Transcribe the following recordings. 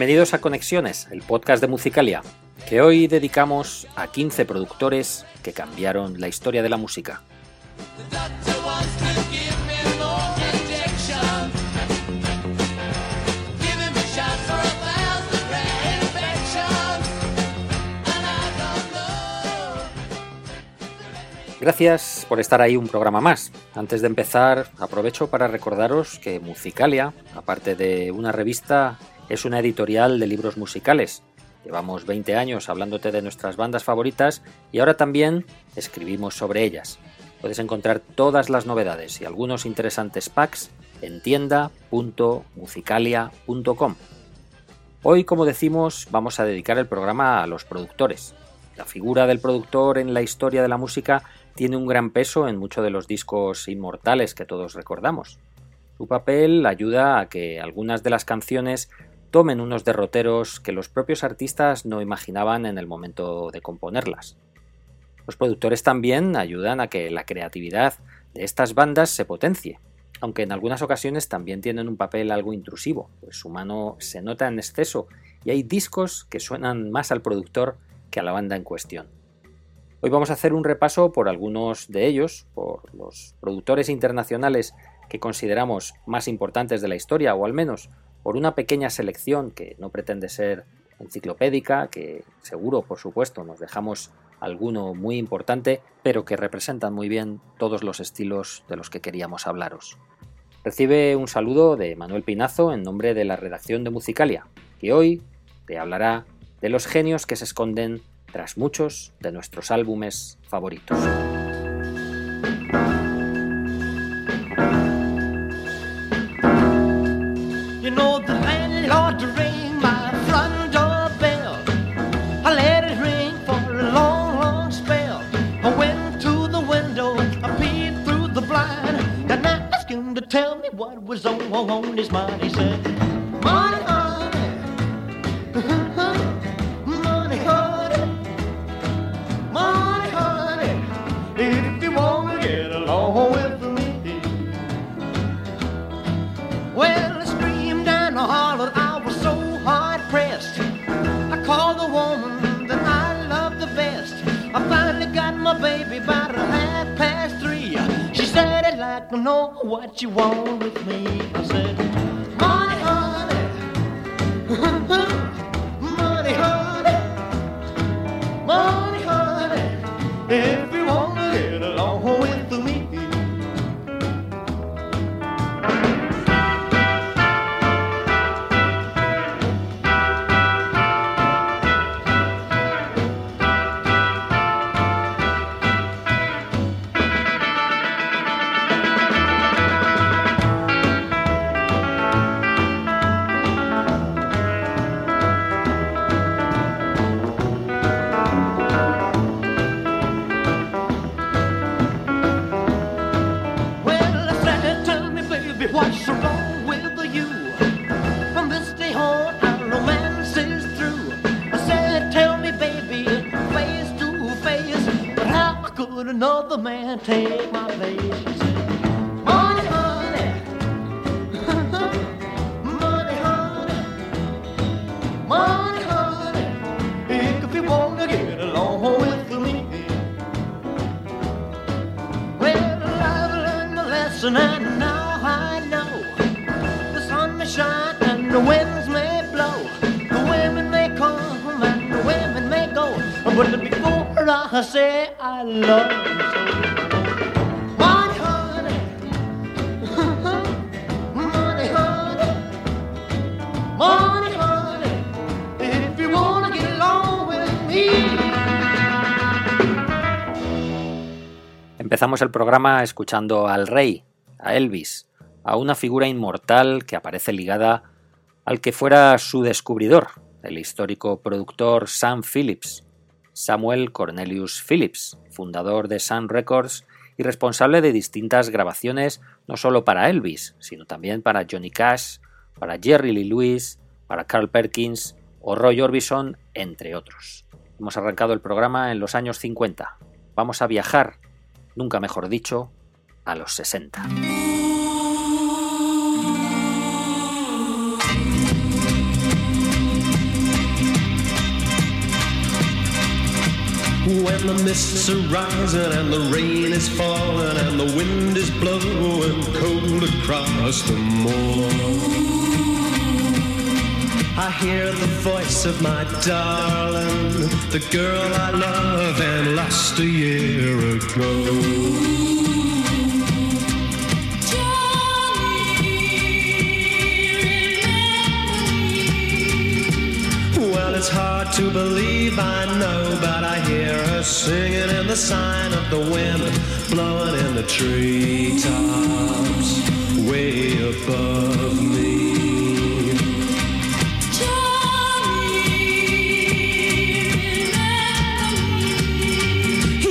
Bienvenidos a Conexiones, el podcast de Musicalia, que hoy dedicamos a 15 productores que cambiaron la historia de la música. Gracias por estar ahí un programa más. Antes de empezar, aprovecho para recordaros que Musicalia, aparte de una revista, es una editorial de libros musicales. Llevamos 20 años hablándote de nuestras bandas favoritas y ahora también escribimos sobre ellas. Puedes encontrar todas las novedades y algunos interesantes packs en tienda.musicalia.com. Hoy, como decimos, vamos a dedicar el programa a los productores. La figura del productor en la historia de la música tiene un gran peso en muchos de los discos inmortales que todos recordamos. Su papel ayuda a que algunas de las canciones tomen unos derroteros que los propios artistas no imaginaban en el momento de componerlas. Los productores también ayudan a que la creatividad de estas bandas se potencie, aunque en algunas ocasiones también tienen un papel algo intrusivo, pues su mano se nota en exceso y hay discos que suenan más al productor que a la banda en cuestión. Hoy vamos a hacer un repaso por algunos de ellos, por los productores internacionales que consideramos más importantes de la historia, o al menos por una pequeña selección que no pretende ser enciclopédica, que seguro, por supuesto, nos dejamos alguno muy importante, pero que representan muy bien todos los estilos de los que queríamos hablaros. Recibe un saludo de Manuel Pinazo en nombre de la redacción de Musicalia, que hoy te hablará de los genios que se esconden tras muchos de nuestros álbumes favoritos. was on, on, on his money, sir. Empezamos el programa escuchando al rey, a Elvis, a una figura inmortal que aparece ligada al que fuera su descubridor, el histórico productor Sam Phillips, Samuel Cornelius Phillips, fundador de Sun Records y responsable de distintas grabaciones no solo para Elvis, sino también para Johnny Cash, para Jerry Lee Lewis, para Carl Perkins o Roy Orbison, entre otros. Hemos arrancado el programa en los años 50. Vamos a viajar, nunca mejor dicho, a los 60. When the mists are rising and the rain is falling and the wind is blowing cold across the moor. I hear the voice of my darling, the girl I love and lost a year ago. It's hard to believe, I know, but I hear her singing in the sign of the wind, blowing in the treetops, way above me.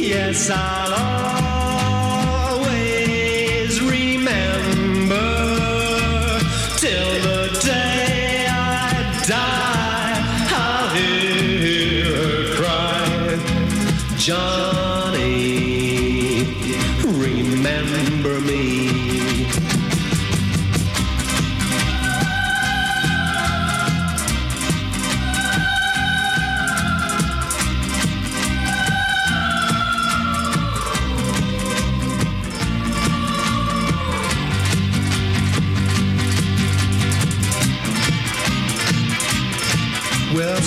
Yes, I'll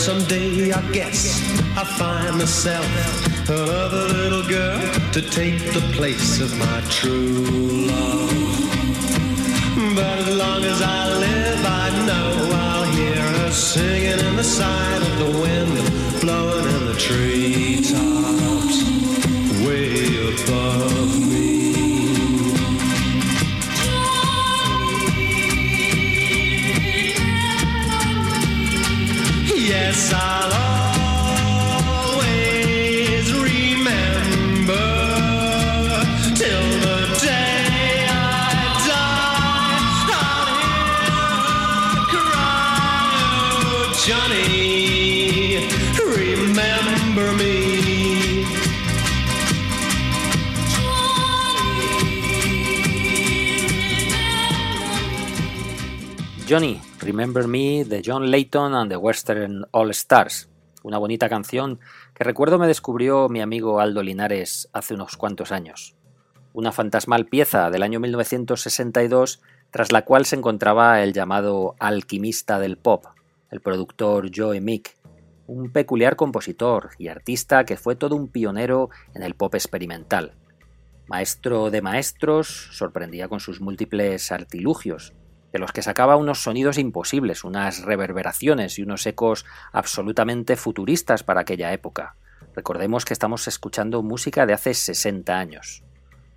someday I guess I find myself another little girl to take the place of my true love. But as long as I live, I know I'll hear her singing in the side of the wind, blowing in the treetops, way above yes, I'll always remember till the day I die. I'll cry, oh, Johnny, remember me. Johnny, Remember Me de John Layton and the Western All Stars, una bonita canción que recuerdo me descubrió mi amigo Aldo Linares hace unos cuantos años. Una fantasmal pieza del año 1962 tras la cual se encontraba el llamado alquimista del pop, el productor Joe Mick, un peculiar compositor y artista que fue todo un pionero en el pop experimental. Maestro de maestros, sorprendía con sus múltiples artilugios, de los que sacaba unos sonidos imposibles, unas reverberaciones y unos ecos absolutamente futuristas para aquella época. Recordemos que estamos escuchando música de hace 60 años.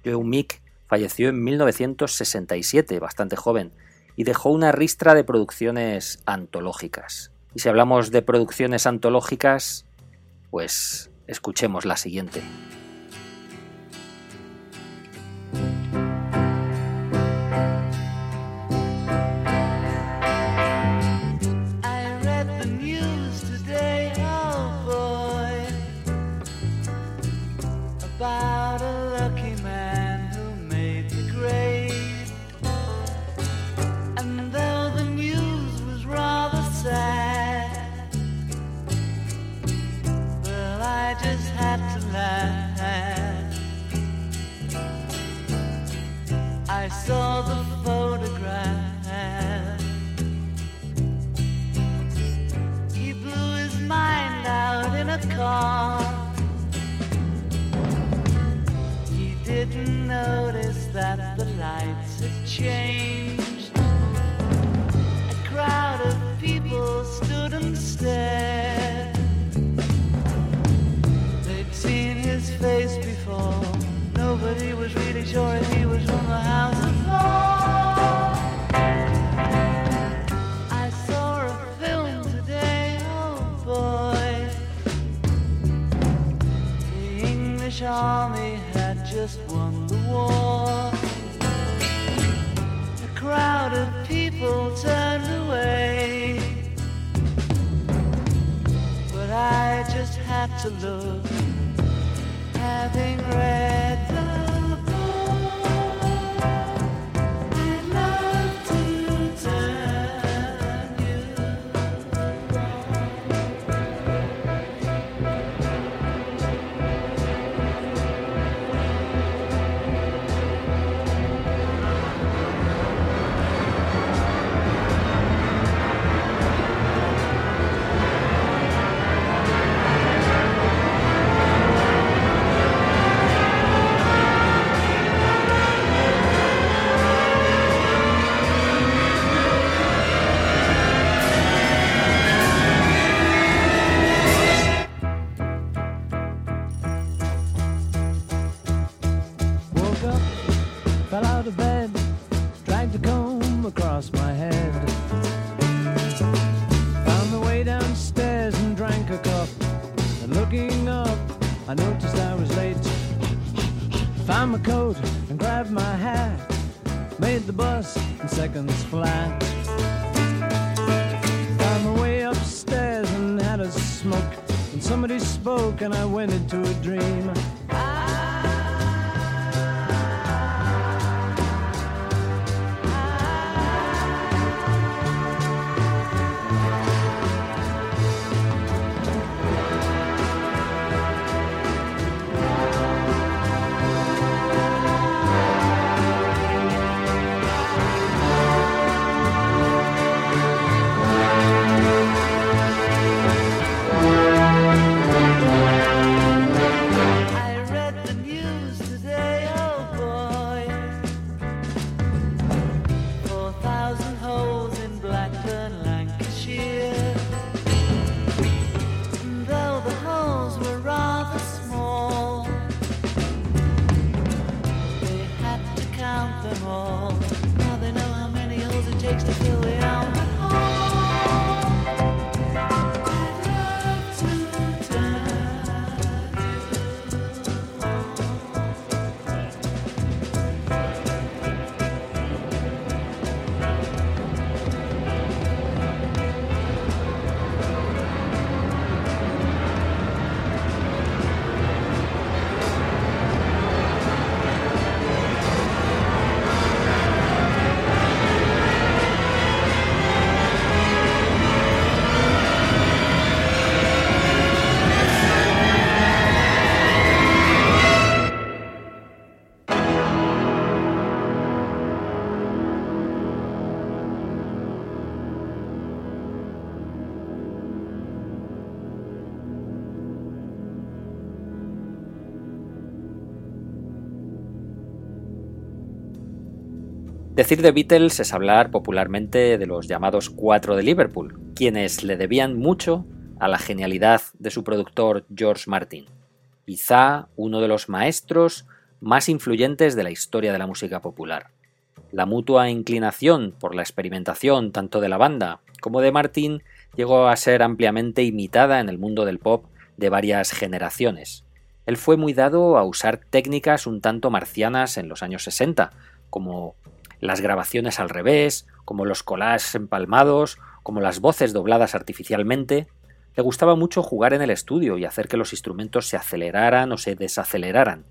Joe Mick falleció en 1967, bastante joven, y dejó una ristra de producciones antológicas. Y si hablamos de producciones antológicas, pues escuchemos la siguiente. Grabbed my hat. Made the bus in seconds flat. Found my way upstairs and had a smoke. And somebody spoke and I went into a dream. Decir de Beatles es hablar popularmente de los llamados cuatro de Liverpool, quienes le debían mucho a la genialidad de su productor George Martin, quizá uno de los maestros más influyentes de la historia de la música popular. La mutua inclinación por la experimentación tanto de la banda como de Martin llegó a ser ampliamente imitada en el mundo del pop de varias generaciones. Él fue muy dado a usar técnicas un tanto marcianas en los años 60, como las grabaciones al revés, como los collages empalmados, como las voces dobladas artificialmente. Le gustaba mucho jugar en el estudio y hacer que los instrumentos se aceleraran o se desaceleraran.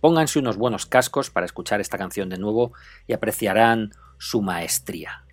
Pónganse unos buenos cascos para escuchar esta canción de nuevo y apreciarán su maestría.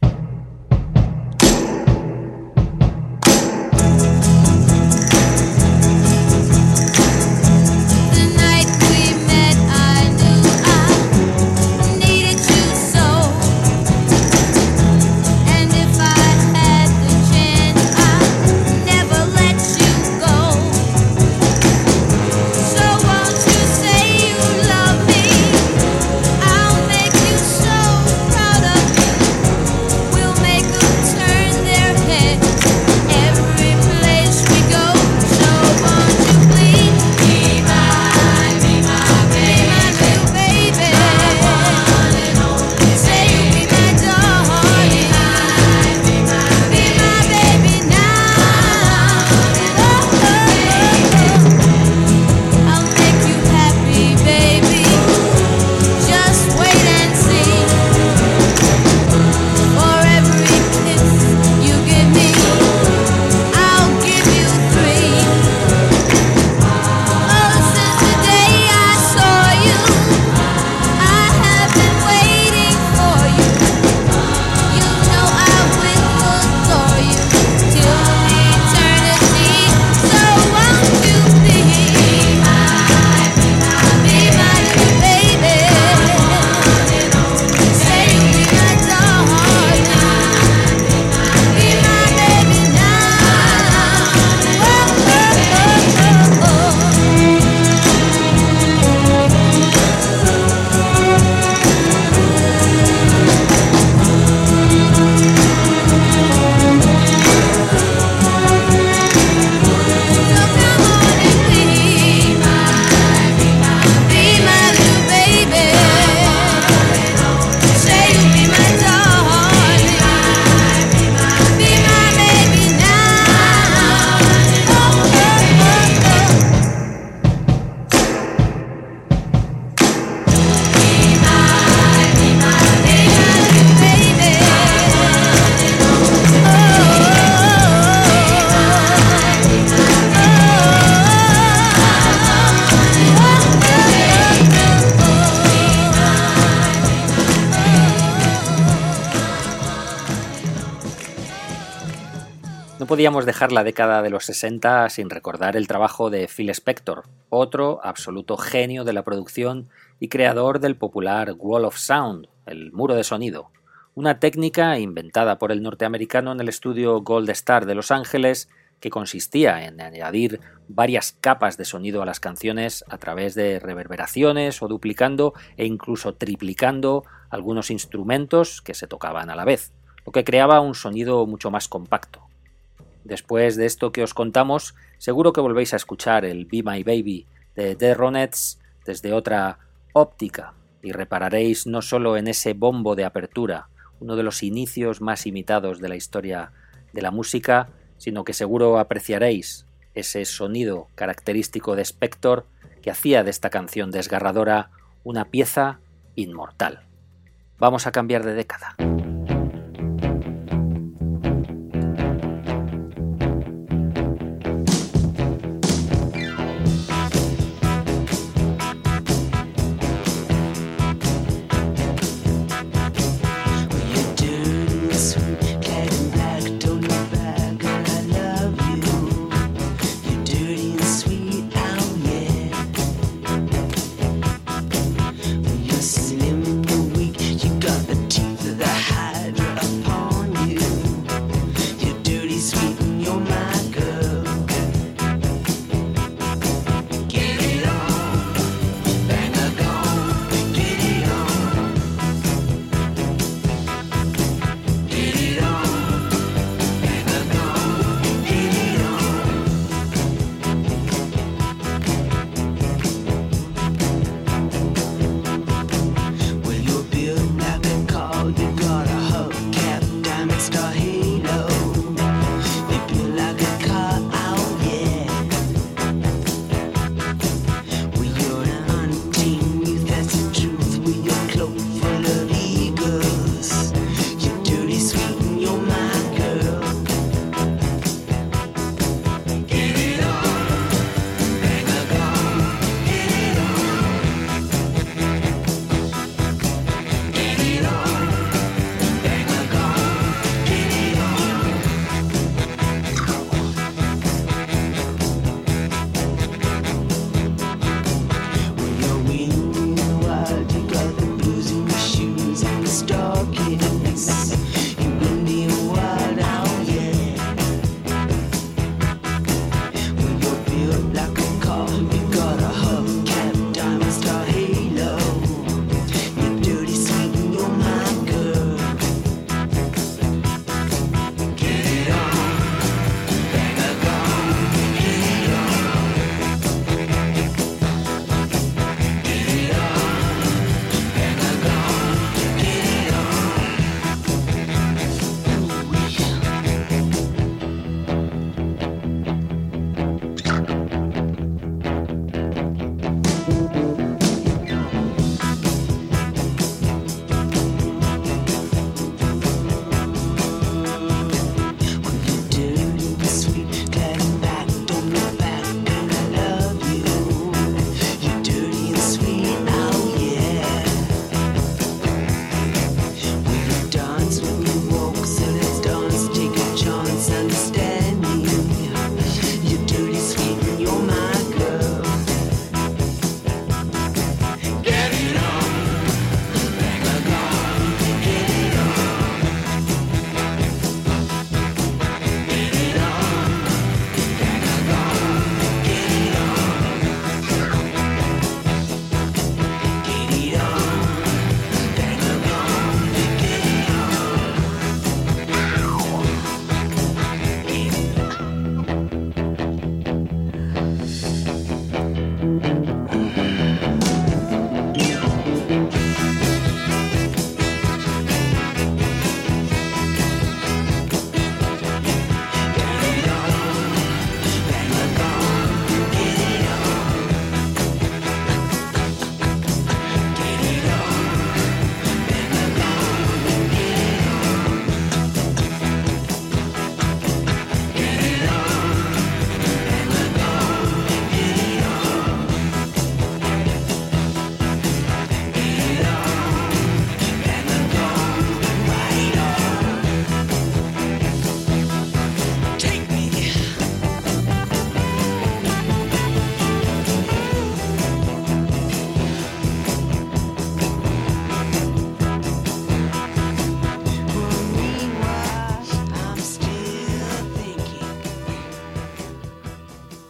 Podíamos dejar la década de los 60 sin recordar el trabajo de Phil Spector, otro absoluto genio de la producción y creador del popular Wall of Sound, el muro de sonido, una técnica inventada por el norteamericano en el estudio Gold Star de Los Ángeles que consistía en añadir varias capas de sonido a las canciones a través de reverberaciones o duplicando e incluso triplicando algunos instrumentos que se tocaban a la vez, lo que creaba un sonido mucho más compacto. Después de esto que os contamos, seguro que volvéis a escuchar el Be My Baby de The Ronettes desde otra óptica y repararéis no solo en ese bombo de apertura, uno de los inicios más imitados de la historia de la música, sino que seguro apreciaréis ese sonido característico de Spector que hacía de esta canción desgarradora una pieza inmortal. Vamos a cambiar de década.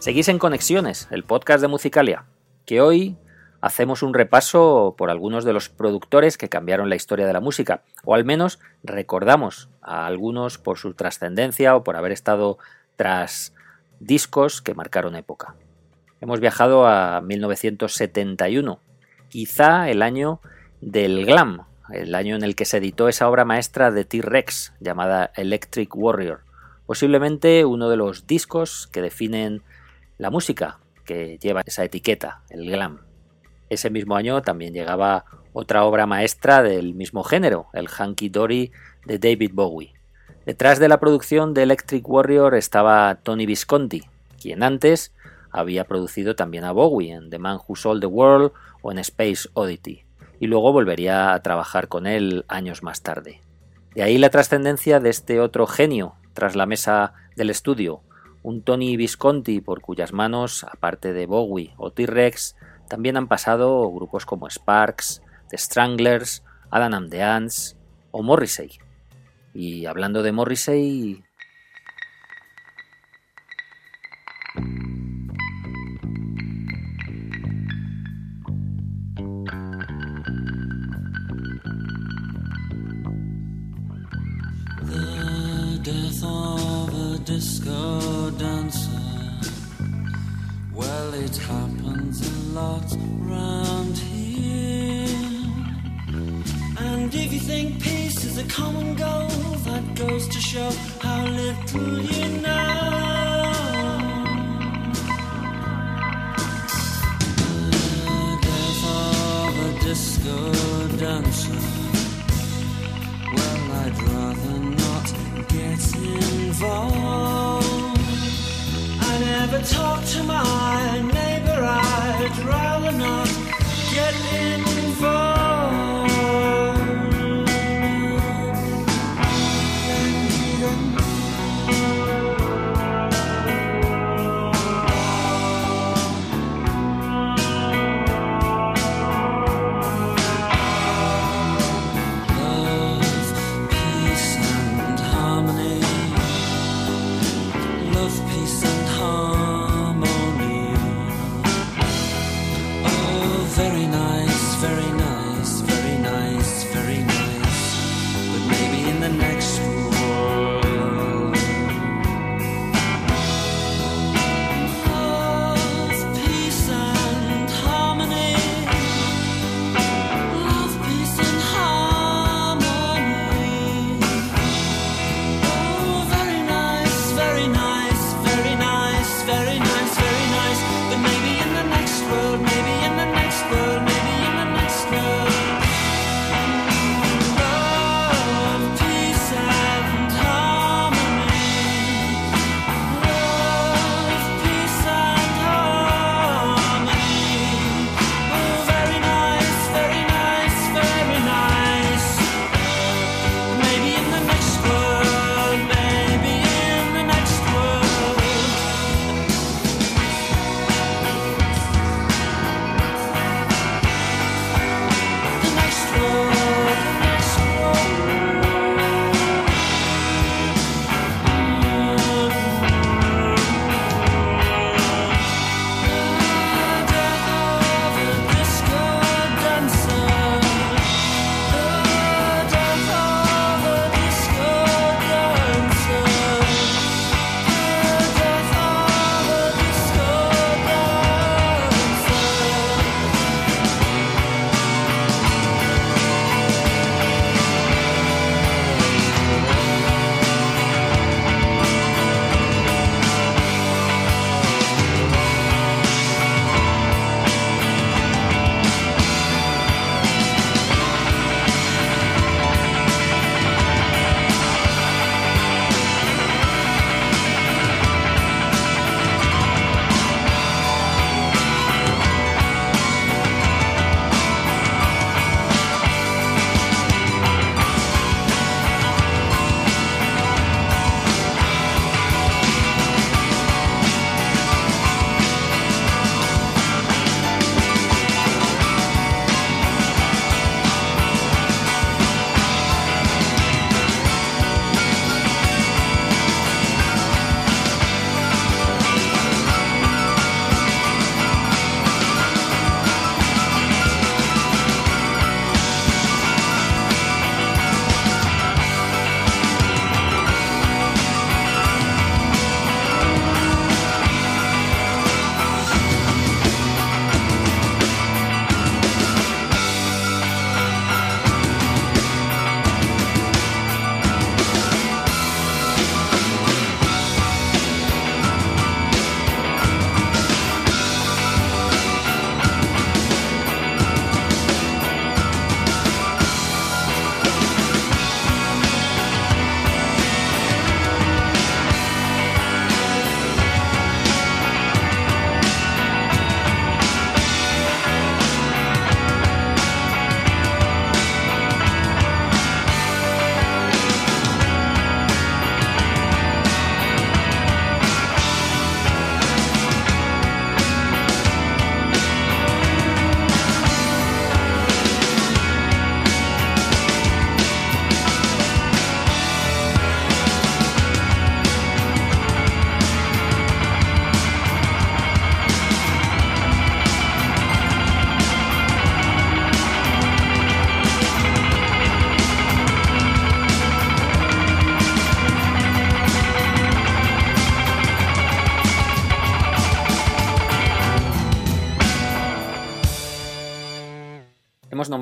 Seguís en Conexiones, el podcast de Musicalia, que hoy hacemos un repaso por algunos de los productores que cambiaron la historia de la música, o al menos recordamos a algunos por su trascendencia o por haber estado tras discos que marcaron época. Hemos viajado a 1971, quizá el año del glam, el año en el que se editó esa obra maestra de T-Rex llamada Electric Warrior, posiblemente uno de los discos que definen la música que lleva esa etiqueta, el glam. Ese mismo año también llegaba otra obra maestra del mismo género, el Hanky Dory de David Bowie. Detrás de la producción de Electric Warrior estaba Tony Visconti, quien antes había producido también a Bowie en The Man Who Sold the World o en Space Oddity, y luego volvería a trabajar con él años más tarde. De ahí la trascendencia de este otro genio tras la mesa del estudio, un Tony Visconti por cuyas manos, aparte de Bowie o T-Rex, también han pasado grupos como Sparks, The Stranglers, Adam and the Ants o Morrissey. Y hablando de Morrissey, it happens a lot round here. And if you think peace is a common goal, that goes to show how little you know. Death of a disco dancer. Well, I'd rather not get involved. I never talk to my adrenaline. Get in.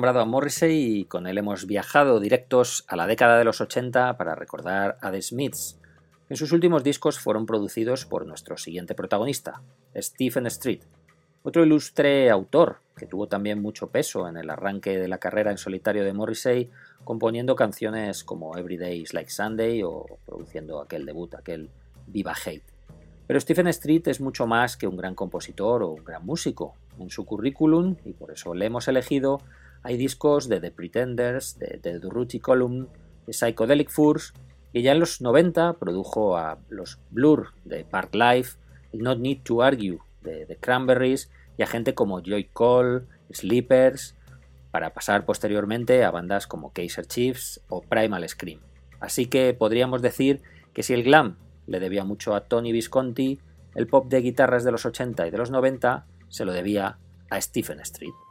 Nombrado a Morrissey y con él hemos viajado directos a la década de los 80 para recordar a The Smiths. En sus últimos discos fueron producidos por nuestro siguiente protagonista, Stephen Street, otro ilustre autor que tuvo también mucho peso en el arranque de la carrera en solitario de Morrissey, componiendo canciones como Every Day is Like Sunday o produciendo aquel debut, aquel Viva Hate. Pero Stephen Street es mucho más que un gran compositor o un gran músico. En su currículum, y por eso le hemos elegido, hay discos de The Pretenders, de The Durruti Column, de Psychedelic Furs, y ya en los 90 produjo a los Blur de Park Life, Not Need to Argue de The Cranberries y a gente como Joy Cole, Sleepers, para pasar posteriormente a bandas como Kaiser Chiefs o Primal Scream. Así que podríamos decir que si el glam le debía mucho a Tony Visconti, el pop de guitarras de los 80 y de los 90 se lo debía a Stephen Street.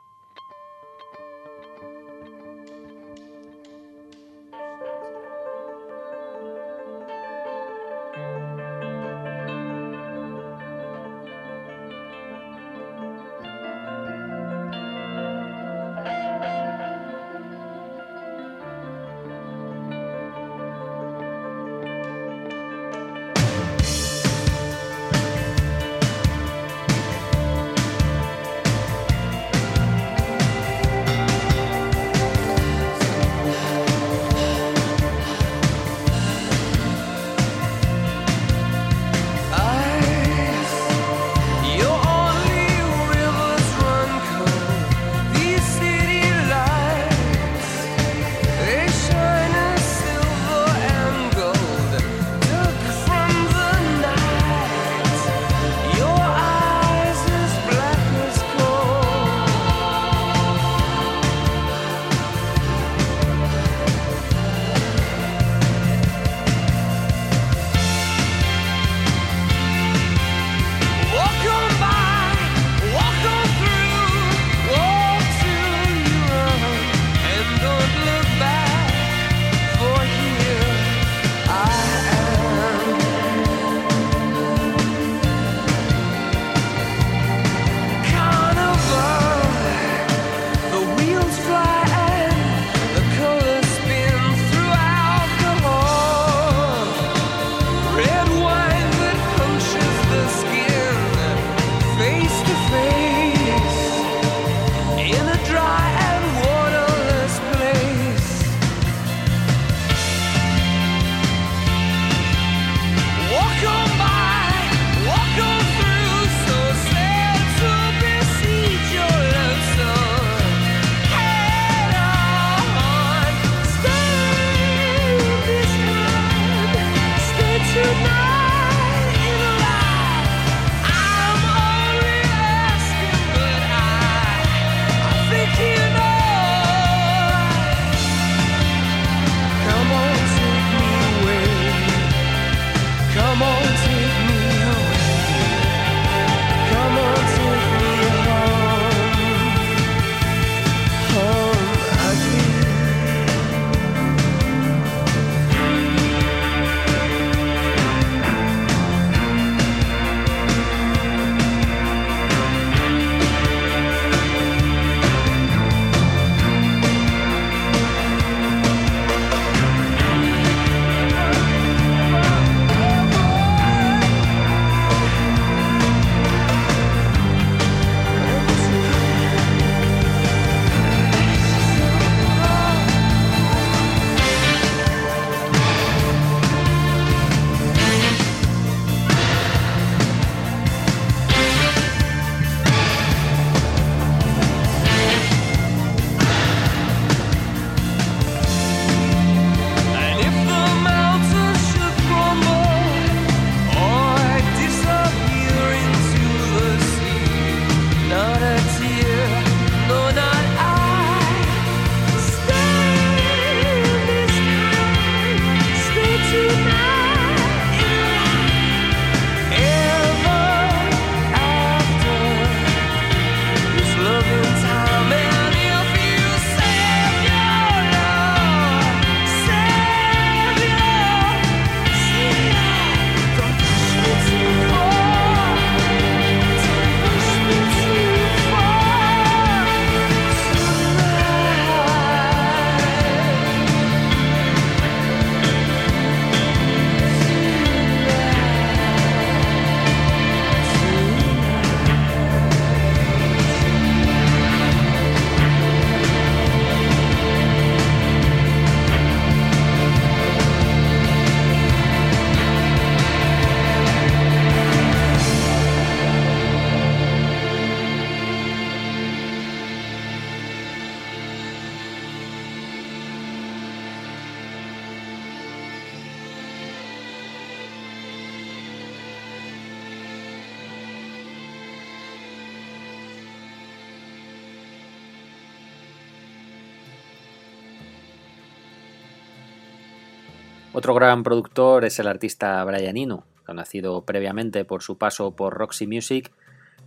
Otro gran productor es el artista Brian Eno, conocido previamente por su paso por Roxy Music,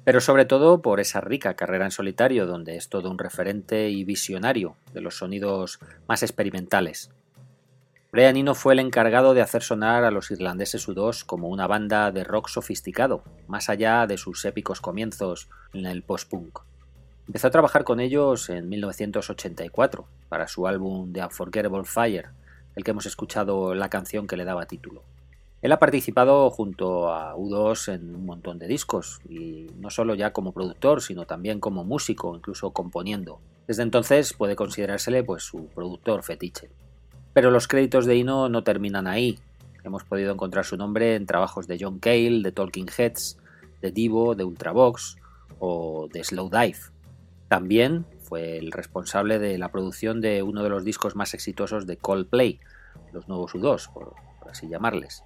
pero sobre todo por esa rica carrera en solitario donde es todo un referente y visionario de los sonidos más experimentales. Brian Eno fue el encargado de hacer sonar a los irlandeses U2 como una banda de rock sofisticado, más allá de sus épicos comienzos en el post-punk. Empezó a trabajar con ellos en 1984 para su álbum The Unforgettable Fire, el que hemos escuchado la canción que le daba título. Él ha participado junto a U2 en un montón de discos, y no solo ya como productor, sino también como músico, incluso componiendo. Desde entonces puede considerársele pues su productor fetiche. Pero los créditos de Ino no terminan ahí. Hemos podido encontrar su nombre en trabajos de John Cale, de Talking Heads, de Divo, de Ultravox o de Slow Dive. También fue el responsable de la producción de uno de los discos más exitosos de Coldplay, los nuevos U2, por, así llamarles.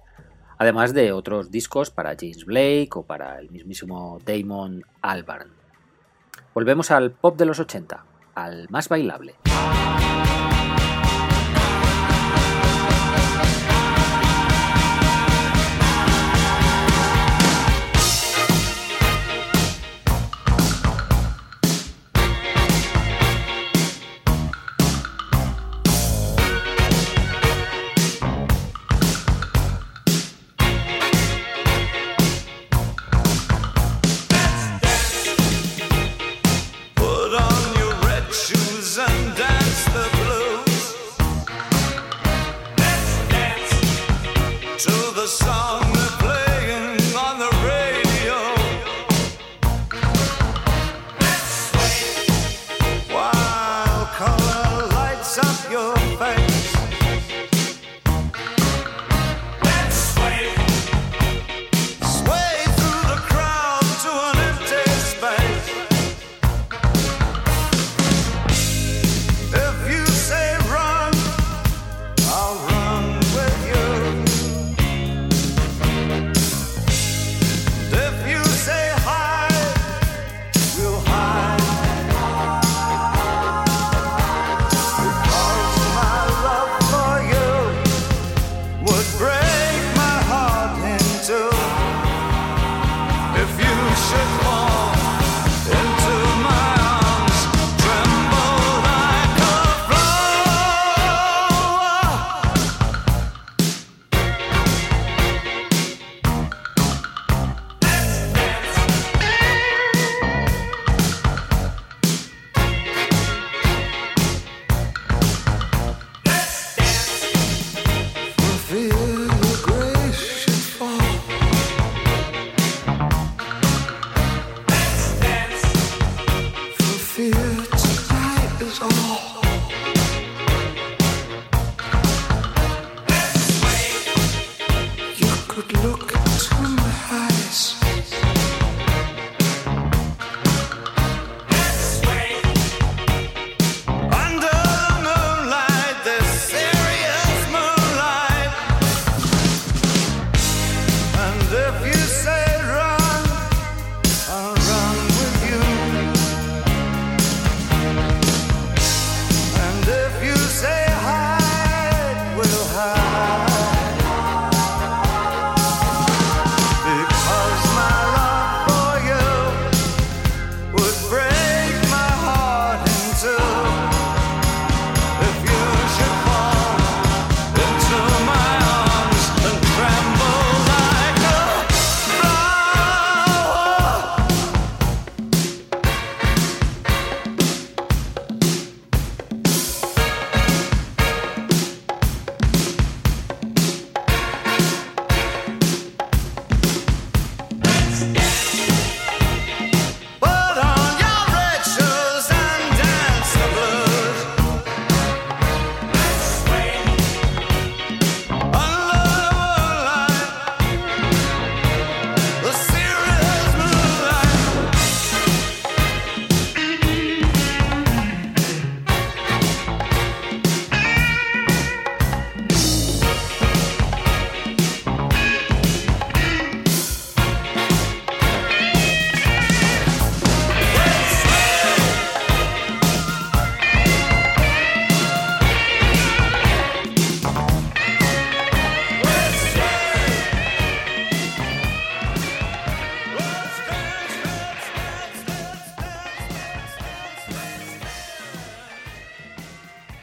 Además de otros discos para James Blake o para el mismísimo Damon Albarn. Volvemos al pop de los 80, al más bailable.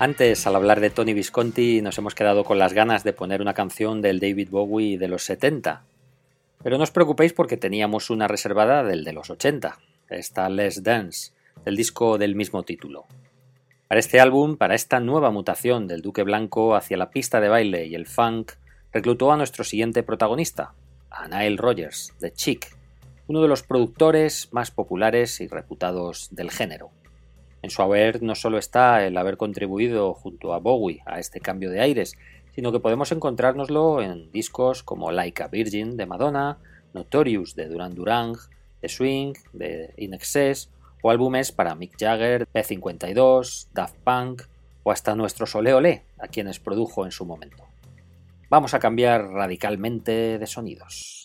Antes, al hablar de Tony Visconti, nos hemos quedado con las ganas de poner una canción del David Bowie de los 70. Pero no os preocupéis porque teníamos una reservada del de los 80, esta Let's Dance, del disco del mismo título. Para este álbum, para esta nueva mutación del Duque Blanco hacia la pista de baile y el funk, reclutó a nuestro siguiente protagonista, a Nile Rodgers, de Chic, uno de los productores más populares y reputados del género. En su haber no solo está el haber contribuido junto a Bowie a este cambio de aires, sino que podemos encontrárnoslo en discos como Like a Virgin de Madonna, Notorious de Duran Duran, The Swing de In Excess o álbumes para Mick Jagger, P52, Daft Punk o hasta nuestros Ole Ole, a quienes produjo en su momento. Vamos a cambiar radicalmente de sonidos.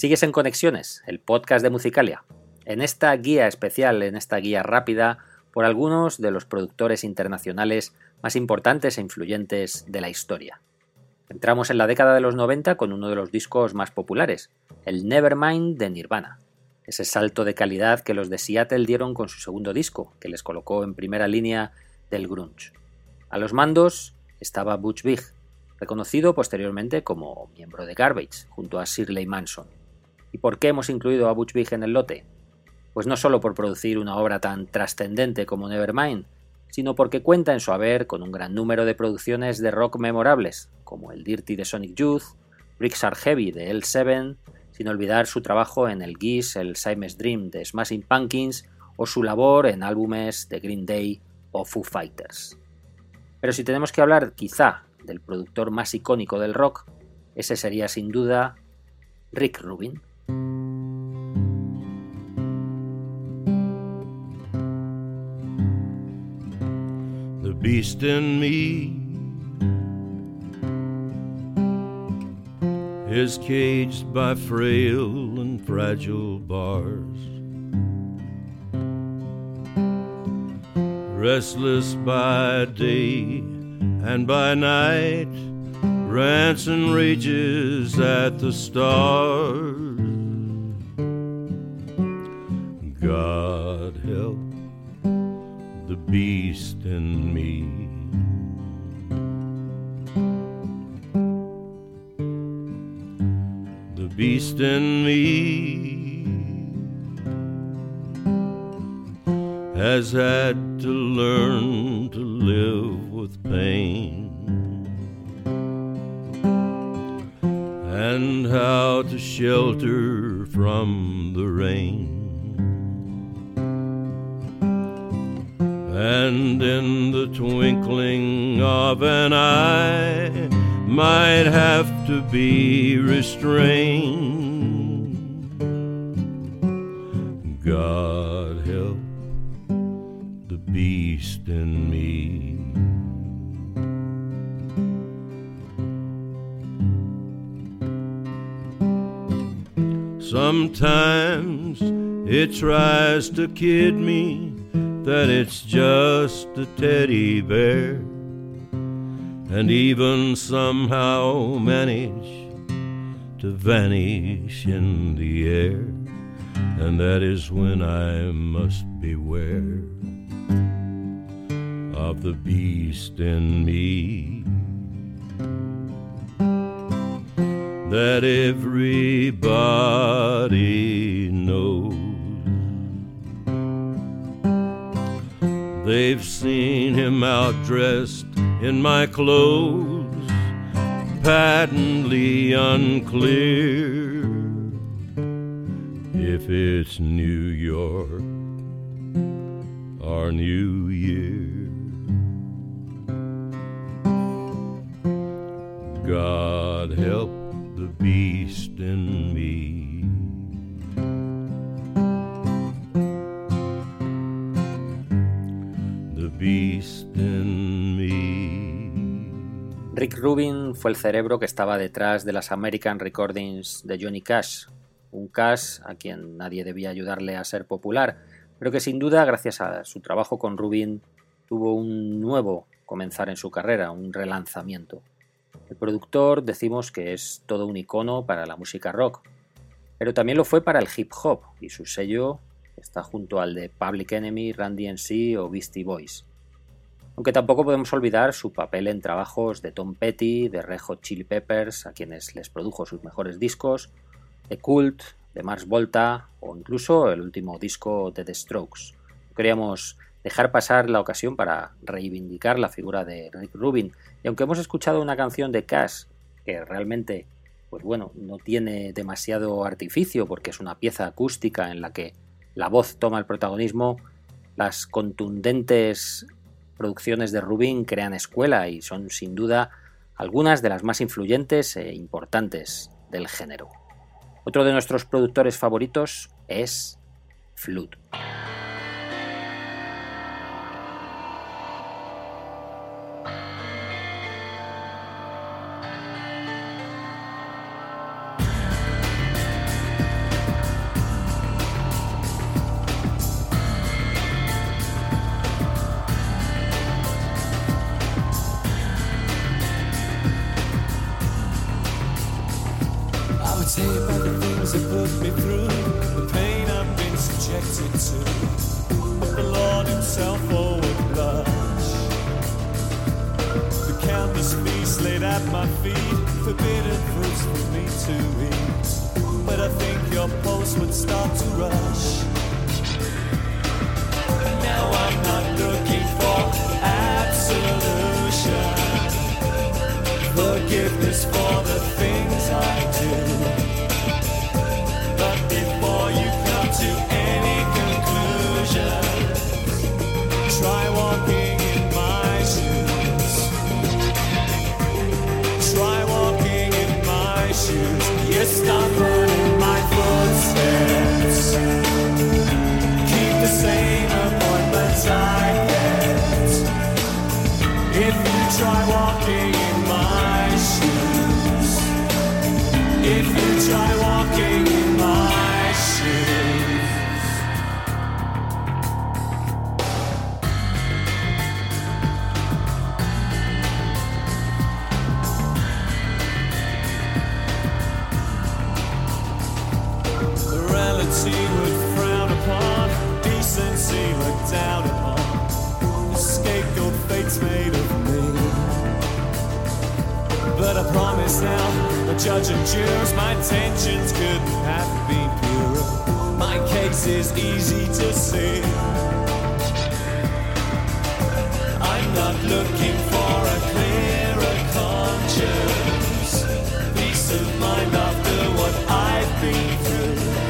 Sigues en Conexiones, el podcast de Musicalia. En esta guía especial, en esta guía rápida, por algunos de los productores internacionales más importantes e influyentes de la historia. Entramos en la década de los 90 con uno de los discos más populares, el Nevermind de Nirvana. Ese salto de calidad que los de Seattle dieron con su segundo disco, que les colocó en primera línea del grunge. A los mandos estaba Butch Vig, reconocido posteriormente como miembro de Garbage, junto a Shirley Manson. ¿Y por qué hemos incluido a Butch Vig en el lote? Pues no solo por producir una obra tan trascendente como Nevermind, sino porque cuenta en su haber con un gran número de producciones de rock memorables, como el Dirty de Sonic Youth, Bricks Are Heavy de L7, sin olvidar su trabajo en el Geese, el Siamese Dream de Smashing Pumpkins o su labor en álbumes de Green Day o Foo Fighters. Pero si tenemos que hablar quizá del productor más icónico del rock, ese sería sin duda Rick Rubin. In me is caged by frail and fragile bars. Restless by day and by night, rants and rages at the stars. God help the beast in in me has had to learn to live with pain and how to shelter from the rain. and in the twinkling of an eye might have to be restrained. To kid me that it's just a teddy bear, and even somehow manage to vanish in the air, and that is when I must beware of the beast in me. That everybody knows. They've seen him outdressed in my clothes, patently unclear if it's New York or New Year. God help the beast in me. Rick Rubin fue el cerebro que estaba detrás de las American Recordings de Johnny Cash, un Cash a quien nadie debía ayudarle a ser popular, pero que sin duda, gracias a su trabajo con Rubin, tuvo un nuevo comenzar en su carrera, un relanzamiento. El productor decimos que es todo un icono para la música rock, pero también lo fue para el hip hop y su sello está junto al de Public Enemy, Randy MC o Beastie Boys. Aunque tampoco podemos olvidar su papel en trabajos de Tom Petty, de Red Hot Chili Peppers, a quienes les produjo sus mejores discos, de Cult, de Mars Volta o incluso el último disco de The Strokes. Queríamos dejar pasar la ocasión para reivindicar la figura de Rick Rubin. Y aunque hemos escuchado una canción de Cash que realmente, pues bueno, no tiene demasiado artificio porque es una pieza acústica en la que la voz toma el protagonismo, las contundentes producciones de Rubin crean escuela y son sin duda algunas de las más influyentes e importantes del género. Otro de nuestros productores favoritos es Flood. Fruits for me to eat. But I think your pulse would start to rush. Now I'm not looking try walking. Now, the judge and jurors, my intentions couldn't have been purer. My case is easy to see. I'm not looking for a clearer conscience. Peace of mind after what I've been through.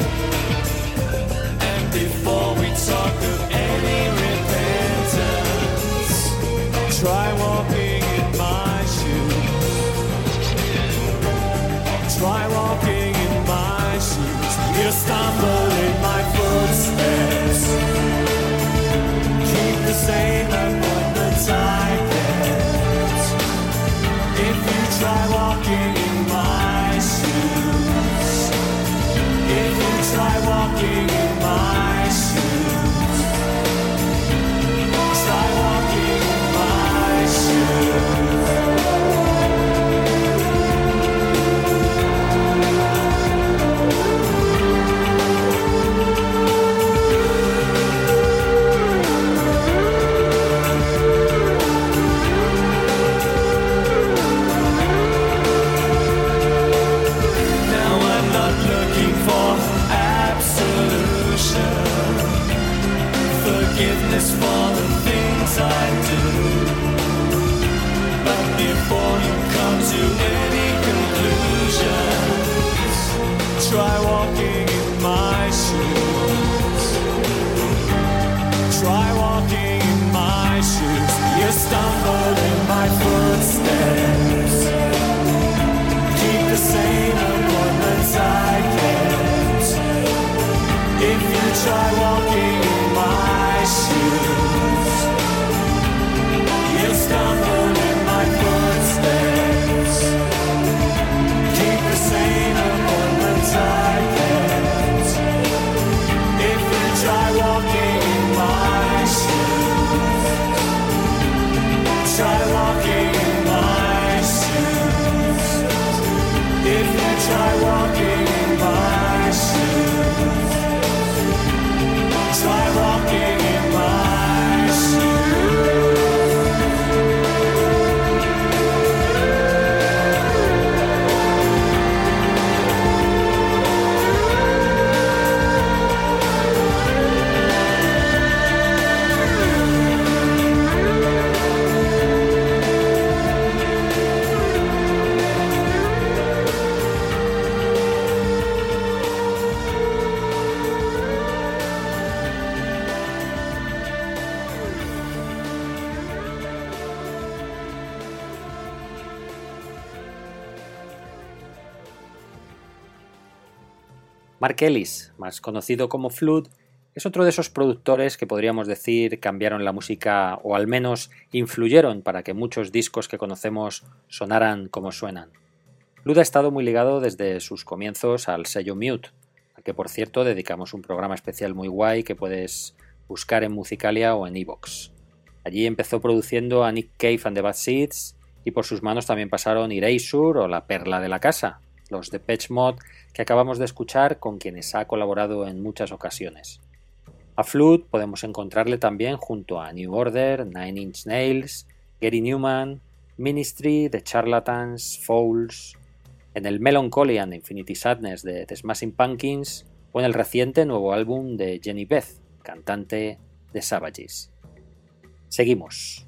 Mark Ellis, más conocido como Flood, es otro de esos productores que podríamos decir cambiaron la música o al menos influyeron para que muchos discos que conocemos sonaran como suenan. Flood ha estado muy ligado desde sus comienzos al sello Mute, al que por cierto dedicamos un programa especial muy guay que puedes buscar en Musicalia o en Evox. Allí empezó produciendo a Nick Cave and the Bad Seeds y por sus manos también pasaron Erasure o La Perla de la Casa, los de Patch Mod que acabamos de escuchar con quienes ha colaborado en muchas ocasiones. A Flood podemos encontrarle también junto a New Order, Nine Inch Nails, Gary Newman, Ministry, The Charlatans, Fouls, en el Melancholy and Infinity Sadness de The Smashing Pumpkins o en el reciente nuevo álbum de Jenny Beth, cantante de Savages. Seguimos.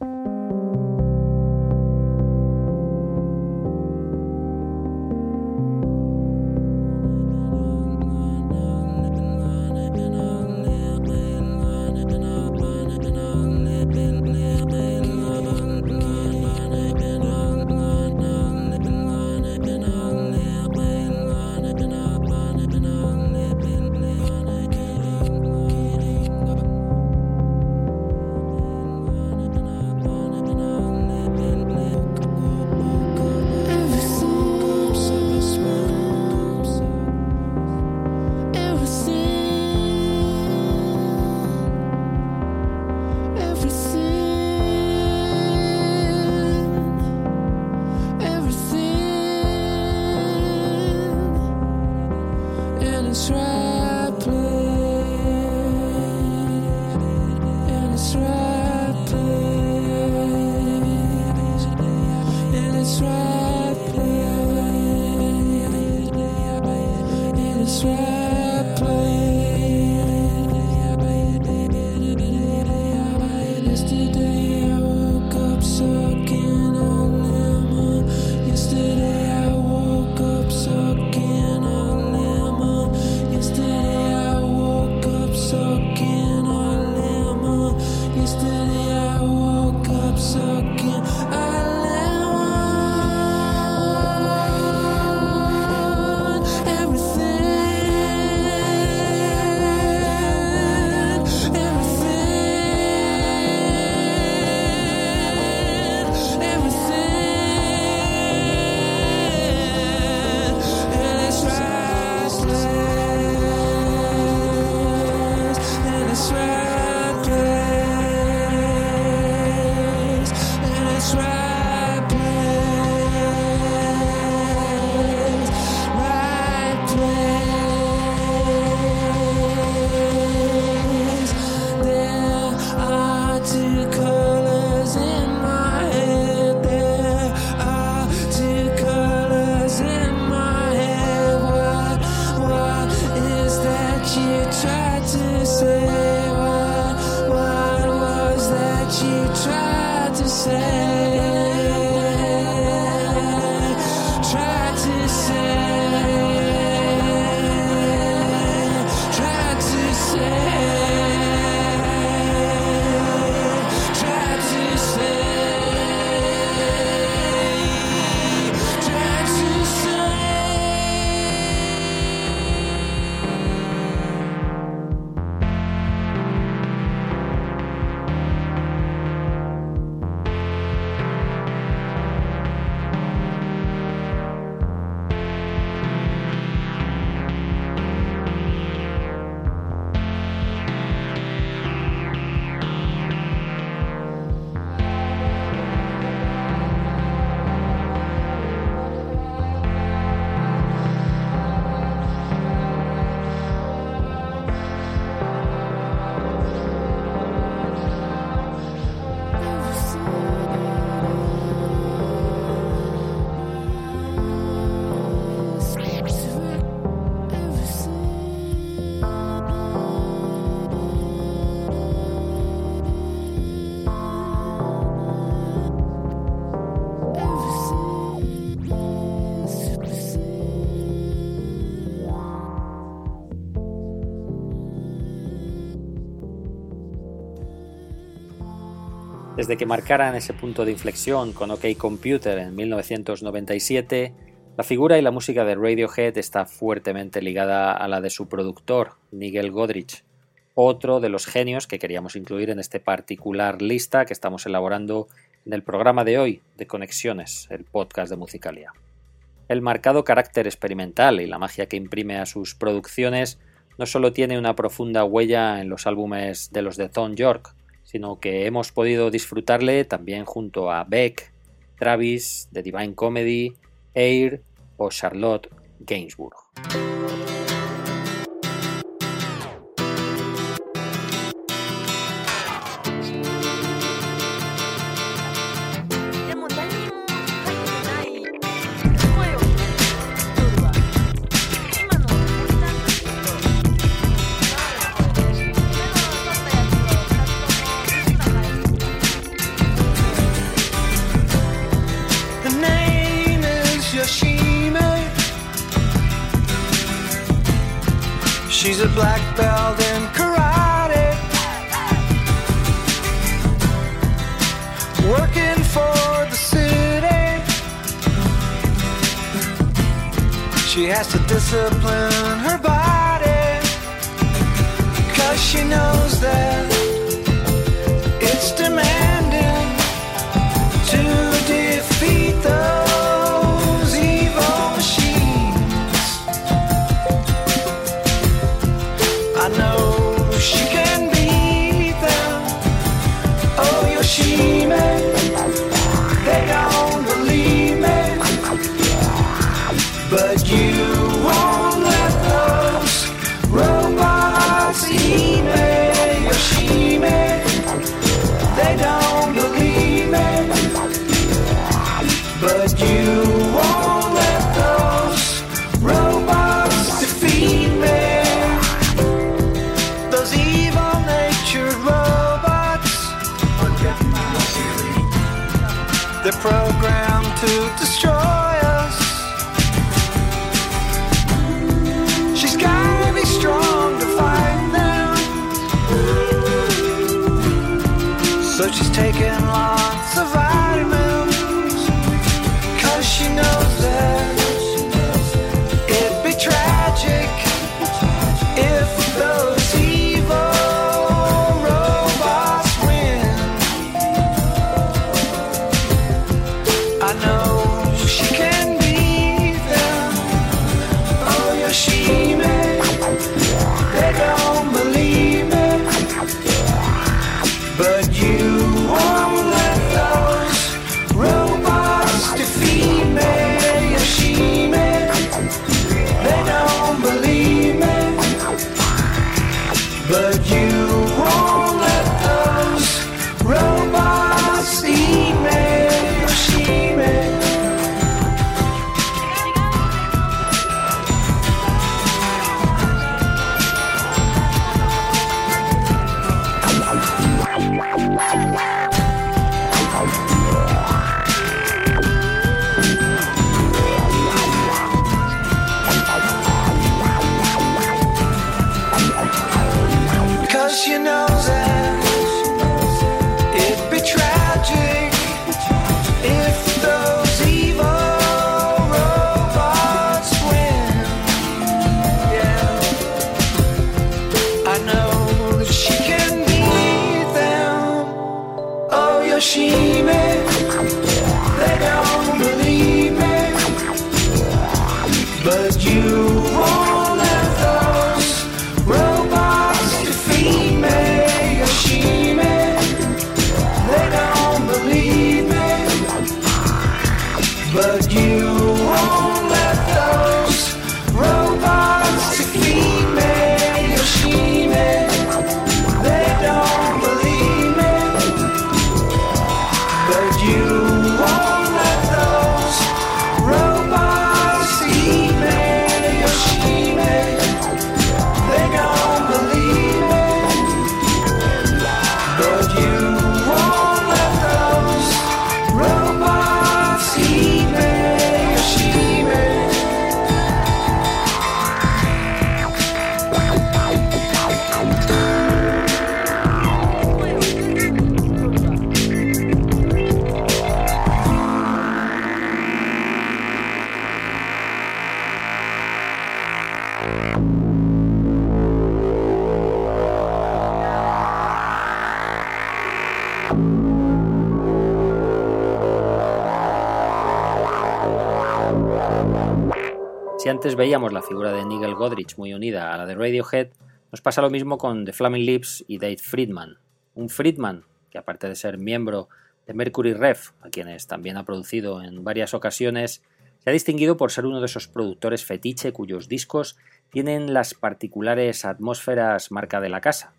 Desde que marcaran ese punto de inflexión con OK Computer en 1997, la figura y la música de Radiohead está fuertemente ligada a la de su productor, Nigel Godrich, otro de los genios que queríamos incluir en este particular lista que estamos elaborando en el programa de hoy de Conexiones, el podcast de Musicalia. El marcado carácter experimental y la magia que imprime a sus producciones no solo tiene una profunda huella en los álbumes de los de Tom York, sino que hemos podido disfrutarle también junto a Beck, Travis, The Divine Comedy, Air o Charlotte Gainsbourg. Discipline They're programmed to destroy us. She's gotta be strong to fight them. So she's taking lots of vitamins. Cause she knows you antes veíamos la figura de Nigel Godrich muy unida a la de Radiohead, nos pasa lo mismo con The Flaming Lips y Dave Friedman. Un Friedman que aparte de ser miembro de Mercury Rev, a quienes también ha producido en varias ocasiones, se ha distinguido por ser uno de esos productores fetiche cuyos discos tienen las particulares atmósferas marca de la casa.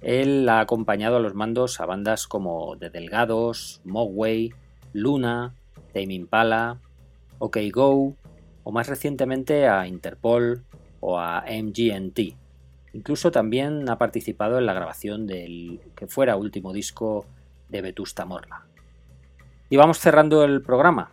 Él ha acompañado a los mandos a bandas como The Delgados, Mogwai, Luna, Tame Impala, OK Go o más recientemente a Interpol o a MGMT. Incluso también ha participado en la grabación del que fuera último disco de Vetusta Morla. Y vamos cerrando el programa,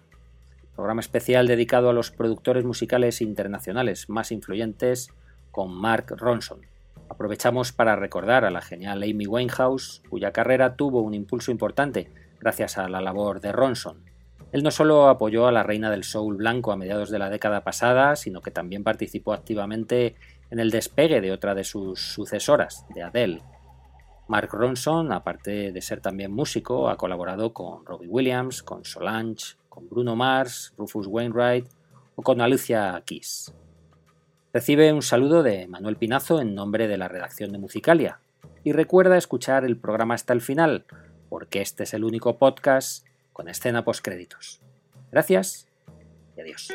programa especial dedicado a los productores musicales internacionales más influyentes con Mark Ronson. Aprovechamos para recordar a la genial Amy Winehouse, cuya carrera tuvo un impulso importante gracias a la labor de Ronson. Él no solo apoyó a la reina del soul blanco a mediados de la década pasada, sino que también participó activamente en el despegue de otra de sus sucesoras, de Adele. Mark Ronson, aparte de ser también músico, ha colaborado con Robbie Williams, con Solange, con Bruno Mars, Rufus Wainwright o con Alicia Keys. Recibe un saludo de Manuel Pinazo en nombre de la redacción de Musicalia y recuerda escuchar el programa hasta el final, porque este es el único podcast con escena postcréditos. Gracias y adiós.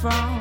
from.